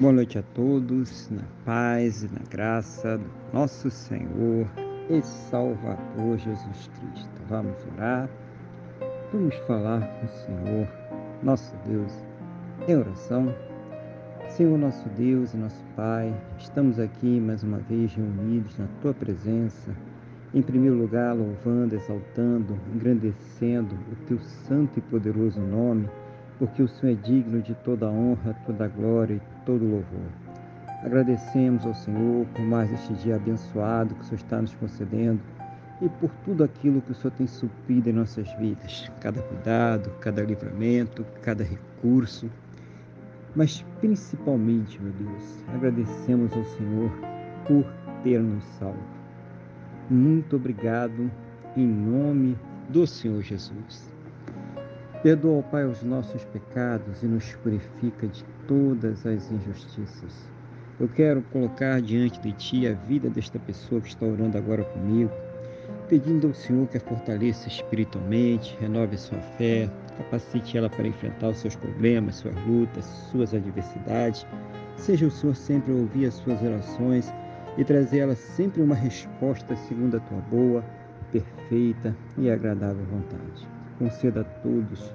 Boa noite a todos, na paz e na graça do nosso Senhor e Salvador Jesus Cristo. Vamos orar, vamos falar com o Senhor, nosso Deus, em oração. Senhor, nosso Deus e nosso Pai, estamos aqui mais uma vez reunidos na Tua presença, em primeiro lugar, louvando, exaltando, engrandecendo o Teu santo e poderoso nome porque o Senhor é digno de toda honra, toda glória e todo louvor. Agradecemos ao Senhor por mais este dia abençoado que o Senhor está nos concedendo e por tudo aquilo que o Senhor tem suprido em nossas vidas, cada cuidado, cada livramento, cada recurso. Mas principalmente, meu Deus, agradecemos ao Senhor por ter nos salvo. Muito obrigado em nome do Senhor Jesus. Perdoa, Pai, os nossos pecados e nos purifica de todas as injustiças. Eu quero colocar diante de Ti a vida desta pessoa que está orando agora comigo, pedindo ao Senhor que a fortaleça espiritualmente, renove sua fé, capacite ela para enfrentar os seus problemas, suas lutas, suas adversidades. Seja o Senhor sempre ouvir as suas orações e trazer ela sempre uma resposta segundo a Tua boa, perfeita e agradável vontade conceda a todos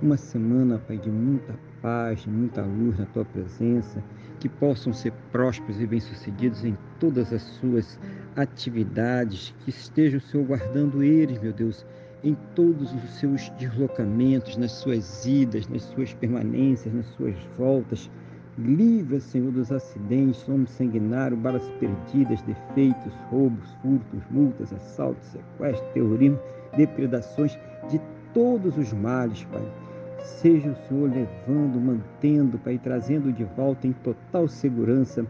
uma semana, Pai, de muita paz, de muita luz na Tua presença, que possam ser prósperos e bem-sucedidos em todas as suas atividades, que esteja o Senhor guardando eles, meu Deus, em todos os seus deslocamentos, nas suas idas, nas suas permanências, nas suas voltas. Livra, Senhor, dos acidentes, homens sanguinários, balas perdidas, defeitos, roubos, furtos, multas, assaltos, sequestros, terrorismo, depredações, de todos os males, Pai. Seja o Senhor levando, mantendo, Pai, trazendo de volta em total segurança,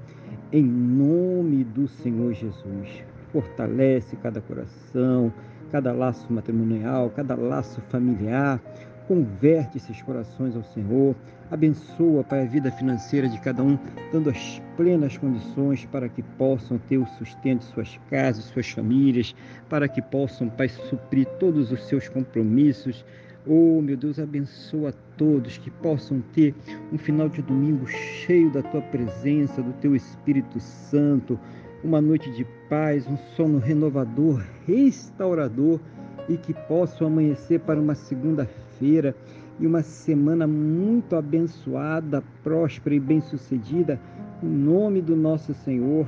em nome do Senhor Jesus. Fortalece cada coração, cada laço matrimonial, cada laço familiar. Converte esses corações ao Senhor. Abençoa, Pai, a vida financeira de cada um, dando as plenas condições para que possam ter o sustento de suas casas, suas famílias, para que possam, Pai, suprir todos os seus compromissos. Oh, meu Deus, abençoa todos que possam ter um final de domingo cheio da tua presença, do teu Espírito Santo, uma noite de paz, um sono renovador, restaurador e que possam amanhecer para uma segunda-feira e uma semana muito abençoada, próspera e bem-sucedida, em nome do nosso Senhor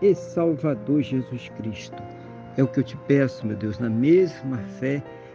e Salvador Jesus Cristo. É o que eu te peço, meu Deus, na mesma fé